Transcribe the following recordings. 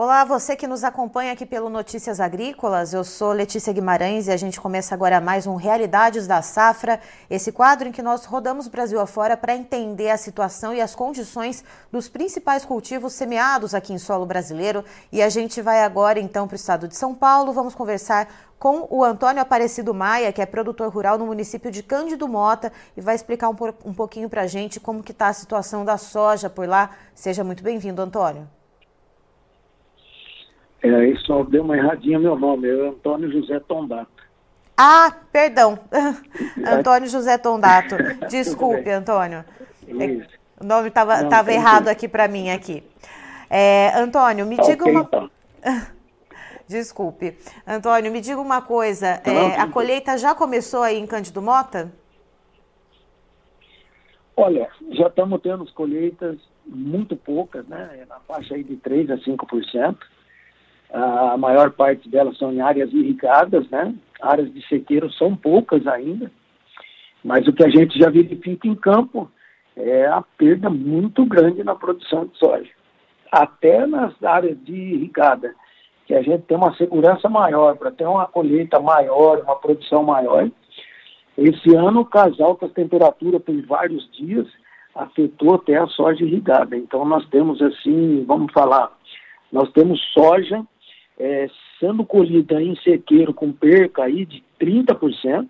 Olá, você que nos acompanha aqui pelo Notícias Agrícolas. Eu sou Letícia Guimarães e a gente começa agora mais um Realidades da Safra, esse quadro em que nós rodamos Brasil afora para entender a situação e as condições dos principais cultivos semeados aqui em solo brasileiro. E a gente vai agora então para o estado de São Paulo. Vamos conversar com o Antônio Aparecido Maia, que é produtor rural no município de Cândido Mota e vai explicar um, um pouquinho para a gente como que está a situação da soja por lá. Seja muito bem-vindo, Antônio. É, só deu uma erradinha meu nome, é Antônio José Tondato. Ah, perdão. Antônio José Tondato. Desculpe, Antônio. É, o nome estava errado aqui para mim aqui. É, Antônio, me diga okay, uma. Então. Desculpe. Antônio, me diga uma coisa. É, a colheita já começou aí em Cândido Mota? Olha, já estamos tendo colheitas muito poucas, né? Na faixa aí de 3 a 5% a maior parte delas são em áreas irrigadas, né? Áreas de sequeiro são poucas ainda, mas o que a gente já verifica em campo é a perda muito grande na produção de soja. Até nas áreas de irrigada, que a gente tem uma segurança maior, para ter uma colheita maior, uma produção maior. Esse ano, com as altas temperaturas por vários dias, afetou até a soja irrigada. Então, nós temos assim, vamos falar, nós temos soja é, sendo colhida em sequeiro com perca aí de 30%,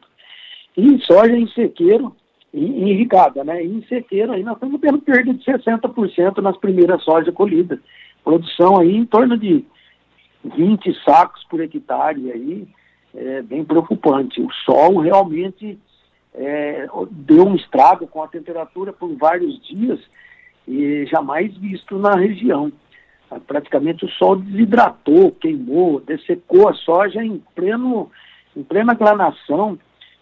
e soja em sequeiro, em, né? em sequeiro aí nós estamos tendo perda de 60% nas primeiras sojas colhidas. Produção aí em torno de 20 sacos por hectare aí, é bem preocupante. O sol realmente é, deu um estrago com a temperatura por vários dias e jamais visto na região praticamente o sol desidratou, queimou, dessecou a soja em, pleno, em plena glanação.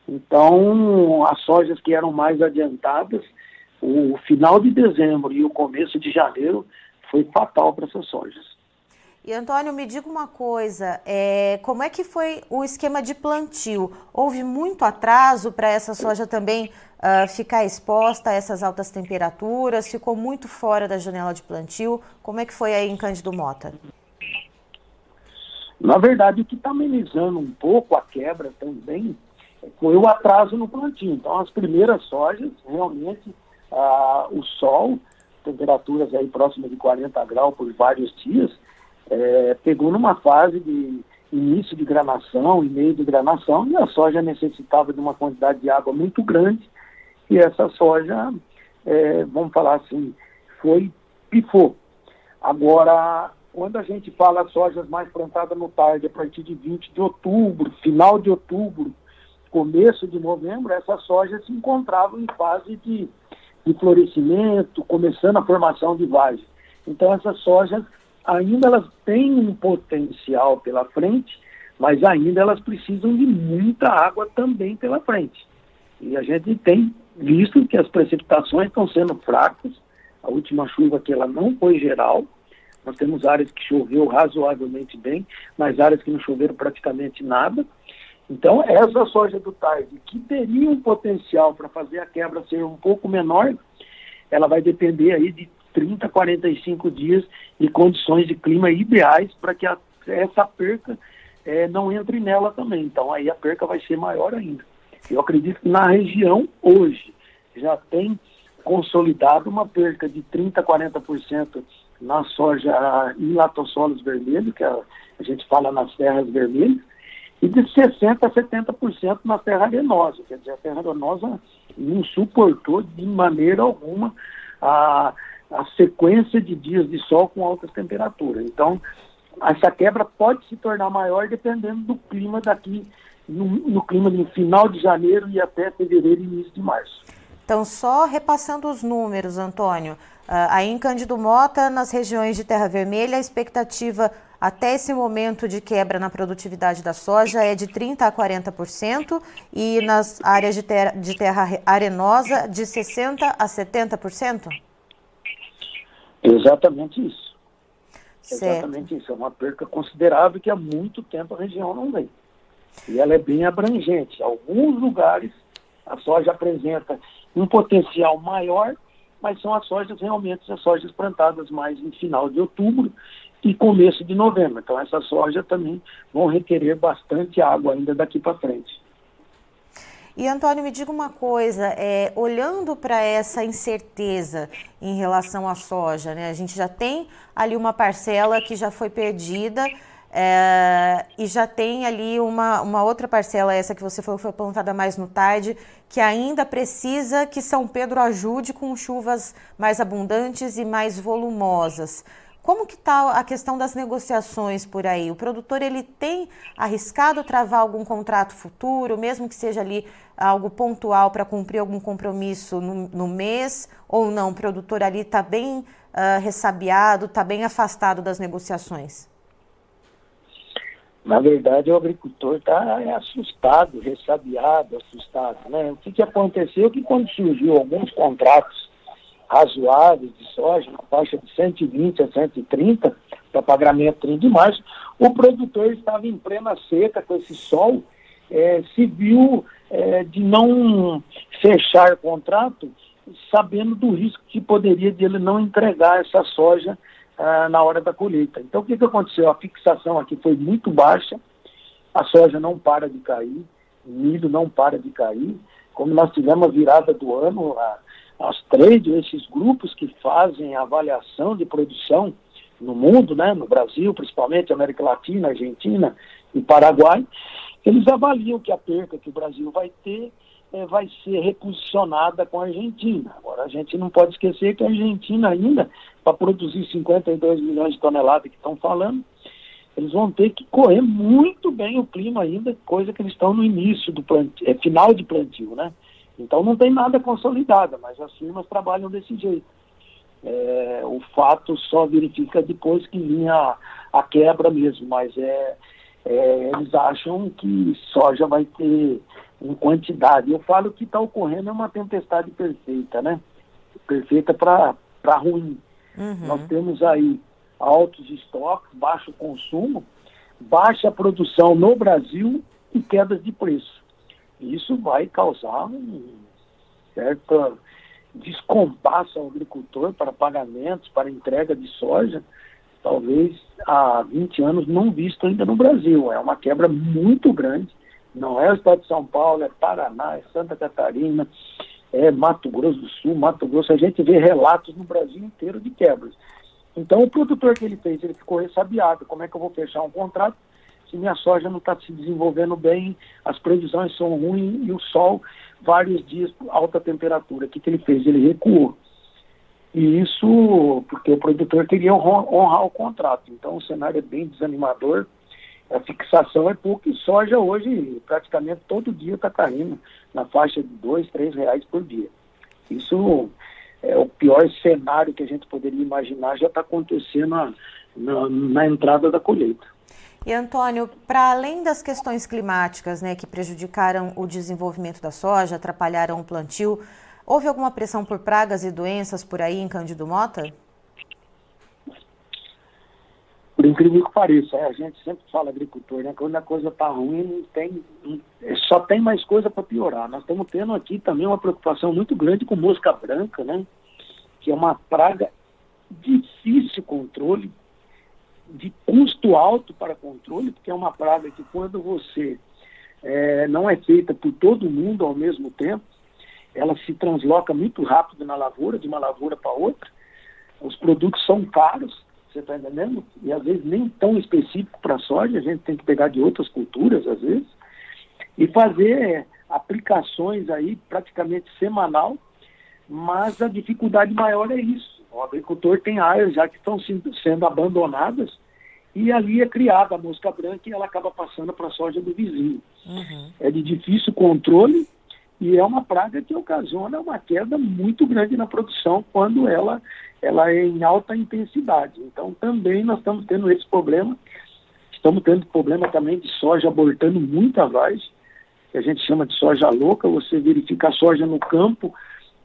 Então, as sojas que eram mais adiantadas, o final de dezembro e o começo de janeiro foi fatal para essas sojas. E Antônio, me diga uma coisa, é, como é que foi o esquema de plantio? Houve muito atraso para essa soja também uh, ficar exposta a essas altas temperaturas? Ficou muito fora da janela de plantio? Como é que foi aí em Cândido Mota? Na verdade, o que está amenizando um pouco a quebra também foi o atraso no plantio. Então, as primeiras sojas, realmente, uh, o sol, temperaturas aí próximas de 40 graus por vários dias, é, pegou numa fase de início de granação e meio de granação e a soja necessitava de uma quantidade de água muito grande e essa soja, é, vamos falar assim, foi pifou. Agora, quando a gente fala sojas mais plantadas no tarde, a partir de 20 de outubro, final de outubro, começo de novembro, essa soja se encontrava em fase de, de florescimento, começando a formação de vagem. Então, essas sojas ainda elas têm um potencial pela frente, mas ainda elas precisam de muita água também pela frente. E a gente tem visto que as precipitações estão sendo fracas. A última chuva aqui ela não foi geral. Nós temos áreas que choveu razoavelmente bem, mas áreas que não choveram praticamente nada. Então, essa soja do tarde, que teria um potencial para fazer a quebra ser um pouco menor, ela vai depender aí de 30, 45 dias de condições de clima ideais para que a, essa perca é, não entre nela também. Então aí a perca vai ser maior ainda. Eu acredito que na região hoje já tem consolidado uma perca de 30, 40% na soja em latossolos vermelhos, que a, a gente fala nas terras vermelhas, e de 60% a 70% na terra arenosa. Quer dizer, a terra arenosa não suportou de maneira alguma a, a sequência de dias de sol com altas temperaturas. Então, essa quebra pode se tornar maior dependendo do clima daqui, no, no clima de final de janeiro e até fevereiro e início de março. Então, só repassando os números, Antônio, uh, aí em Cândido Mota, nas regiões de Terra Vermelha, a expectativa até esse momento de quebra na produtividade da soja é de 30% a 40% e nas áreas de terra, de terra arenosa de 60% a 70%? Exatamente isso. Certo. Exatamente isso. É uma perca considerável que há muito tempo a região não vem. E ela é bem abrangente. Alguns lugares a soja apresenta um potencial maior, mas são as sojas realmente as sojas plantadas mais em final de outubro e começo de novembro. Então, essas soja também vão requerer bastante água ainda daqui para frente. E Antônio, me diga uma coisa, é, olhando para essa incerteza em relação à soja, né? A gente já tem ali uma parcela que já foi perdida é, e já tem ali uma, uma outra parcela, essa que você falou foi plantada mais no tarde, que ainda precisa que São Pedro ajude com chuvas mais abundantes e mais volumosas. Como que está a questão das negociações por aí? O produtor ele tem arriscado travar algum contrato futuro, mesmo que seja ali algo pontual para cumprir algum compromisso no, no, mês, ou não? O produtor ali está bem uh, ressabiado, está bem afastado das negociações? Na verdade, o agricultor está é, assustado, ressabiado, assustado. Né? O que, que aconteceu? Que quando surgiu alguns contratos razoáveis de soja, na faixa de 120 a 130 para pagamento 30 de março, o produtor estava em plena seca com esse sol, é, se viu é, de não fechar contrato, sabendo do risco que poderia de ele não entregar essa soja ah, na hora da colheita. Então, o que, que aconteceu? A fixação aqui foi muito baixa, a soja não para de cair, o milho não para de cair. Como nós tivemos a virada do ano, a, as trade, esses grupos que fazem avaliação de produção no mundo, né, no Brasil, principalmente América Latina, Argentina e Paraguai, eles avaliam que a perca que o Brasil vai ter é, vai ser reposicionada com a Argentina. Agora, a gente não pode esquecer que a Argentina ainda, para produzir 52 milhões de toneladas que estão falando, eles vão ter que correr muito bem o clima ainda, coisa que eles estão no início do plantio, é, final de plantio, né? Então não tem nada consolidado, mas as firmas trabalham desse jeito. É, o fato só verifica depois que vinha a, quebra mesmo, mas é, é, eles acham que soja vai ter em quantidade. Eu falo que está ocorrendo é uma tempestade perfeita, né? Perfeita para ruim. Uhum. Nós temos aí altos estoques, baixo consumo, baixa produção no Brasil e quedas de preço isso vai causar um certo descompasso ao agricultor para pagamentos, para entrega de soja, talvez há 20 anos não visto ainda no Brasil. É uma quebra muito grande. Não é o estado de São Paulo, é Paraná, é Santa Catarina, é Mato Grosso do Sul, Mato Grosso. A gente vê relatos no Brasil inteiro de quebras. Então, o produtor que ele fez, ele ficou ressabiado. Como é que eu vou fechar um contrato se minha soja não está se desenvolvendo bem, as previsões são ruins e o sol, vários dias, alta temperatura. O que, que ele fez? Ele recuou. E isso porque o produtor queria honrar o contrato. Então o cenário é bem desanimador. A fixação é pouco e soja hoje praticamente todo dia está caindo na faixa de dois, três reais por dia. Isso é o pior cenário que a gente poderia imaginar já está acontecendo na, na, na entrada da colheita. E Antônio, para além das questões climáticas, né, que prejudicaram o desenvolvimento da soja, atrapalharam o plantio, houve alguma pressão por pragas e doenças por aí em Cândido Mota? Por incrível que pareça, é, a gente sempre fala agricultor, né? Quando a coisa está ruim, tem, só tem mais coisa para piorar. Nós estamos tendo aqui também uma preocupação muito grande com mosca branca, né? Que é uma praga difícil controle, de custo alto para controle, porque é uma praga que quando você é, não é feita por todo mundo ao mesmo tempo, ela se transloca muito rápido na lavoura, de uma lavoura para outra. Os produtos são caros, você está entendendo? E às vezes nem tão específico para a soja, a gente tem que pegar de outras culturas, às vezes, e fazer aplicações aí praticamente semanal, mas a dificuldade maior é isso o agricultor tem áreas já que estão sendo abandonadas e ali é criada a mosca branca e ela acaba passando para a soja do vizinho. Uhum. É de difícil controle e é uma praga que ocasiona uma queda muito grande na produção quando ela, ela é em alta intensidade. Então também nós estamos tendo esse problema. Estamos tendo problema também de soja abortando muita vagem, que a gente chama de soja louca. Você verifica a soja no campo,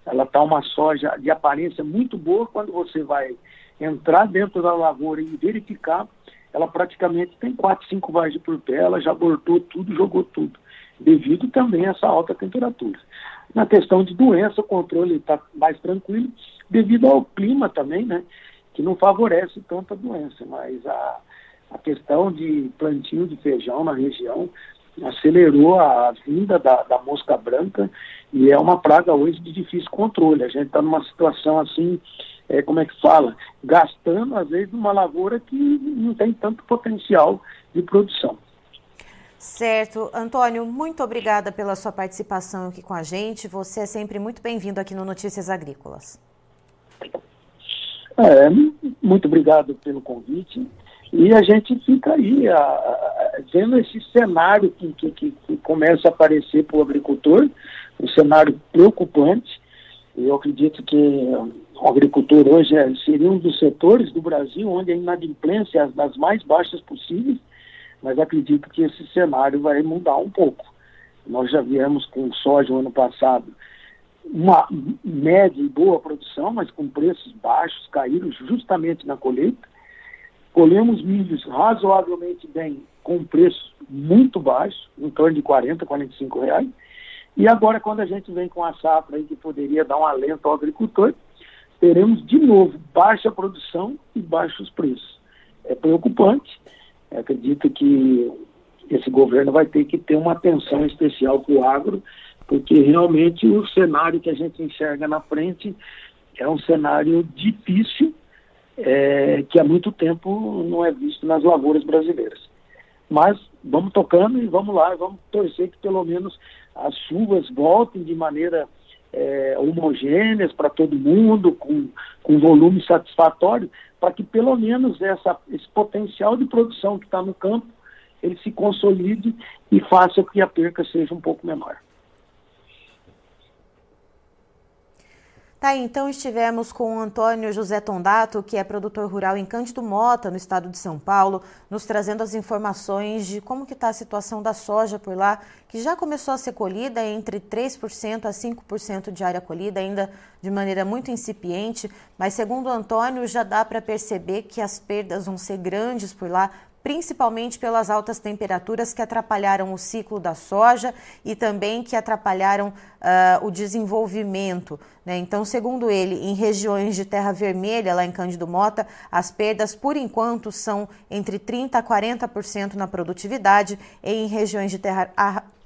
ela está uma soja de aparência muito boa. Quando você vai entrar dentro da lavoura e verificar, ela praticamente tem 4, 5 vagens por pé, ela já abortou tudo, jogou tudo, devido também a essa alta temperatura. Na questão de doença, o controle está mais tranquilo, devido ao clima também, né? que não favorece tanta doença, mas a, a questão de plantio de feijão na região acelerou a vinda da, da mosca branca e é uma praga hoje de difícil controle. A gente está numa situação assim, é, como é que fala, gastando às vezes uma lavoura que não tem tanto potencial de produção. Certo. Antônio, muito obrigada pela sua participação aqui com a gente. Você é sempre muito bem-vindo aqui no Notícias Agrícolas. É, muito obrigado pelo convite. E a gente fica aí a, a, vendo esse cenário que, que, que começa a aparecer para o agricultor, um cenário preocupante. Eu acredito que o agricultor hoje é, seria um dos setores do Brasil onde a inadimplência é das mais baixas possíveis mas acredito que esse cenário vai mudar um pouco. Nós já viemos com soja no ano passado, uma média e boa produção, mas com preços baixos, caíram justamente na colheita. Colhemos milhos razoavelmente bem, com preço muito baixo, em torno de 40, 45 reais. E agora, quando a gente vem com a safra aí que poderia dar um alento ao agricultor, teremos de novo baixa produção e baixos preços. É preocupante acredito que esse governo vai ter que ter uma atenção especial para o agro, porque realmente o cenário que a gente enxerga na frente é um cenário difícil, é, que há muito tempo não é visto nas lavouras brasileiras. Mas vamos tocando e vamos lá, vamos torcer que pelo menos as chuvas voltem de maneira é, homogêneas para todo mundo, com, com volume satisfatório, para que pelo menos essa, esse potencial de produção que está no campo ele se consolide e faça que a perca seja um pouco menor. Tá, então estivemos com o Antônio José Tondato, que é produtor rural em Cândido Mota, no estado de São Paulo, nos trazendo as informações de como que está a situação da soja por lá, que já começou a ser colhida entre 3% a 5% de área colhida, ainda de maneira muito incipiente, mas segundo o Antônio, já dá para perceber que as perdas vão ser grandes por lá, principalmente pelas altas temperaturas que atrapalharam o ciclo da soja e também que atrapalharam uh, o desenvolvimento. Né? Então, segundo ele, em regiões de terra vermelha, lá em Cândido Mota, as perdas, por enquanto, são entre 30% a 40% na produtividade, e em regiões de terra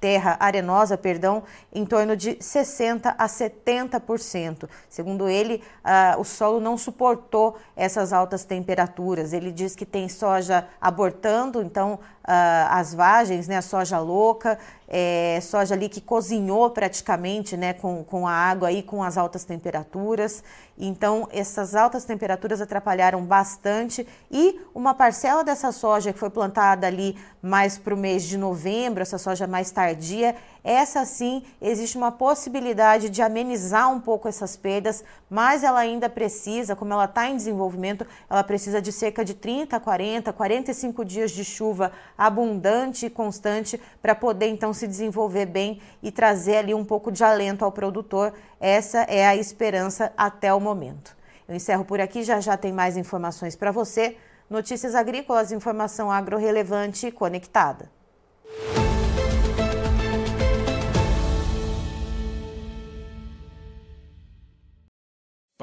terra arenosa, perdão, em torno de 60 a 70%. Segundo ele, uh, o solo não suportou essas altas temperaturas. Ele diz que tem soja abortando, então uh, as vagens, né, a soja louca, é, soja ali que cozinhou praticamente né, com, com a água e com as altas temperaturas. Então, essas altas temperaturas atrapalharam bastante e uma parcela dessa soja que foi plantada ali mais para o mês de novembro, essa soja mais tardia, essa sim existe uma possibilidade de amenizar um pouco essas perdas, mas ela ainda precisa, como ela está em desenvolvimento, ela precisa de cerca de 30, 40, 45 dias de chuva abundante e constante para poder então se desenvolver bem e trazer ali um pouco de alento ao produtor. Essa é a esperança até o momento. Eu encerro por aqui, já já tem mais informações para você. Notícias agrícolas, informação agro relevante e conectada.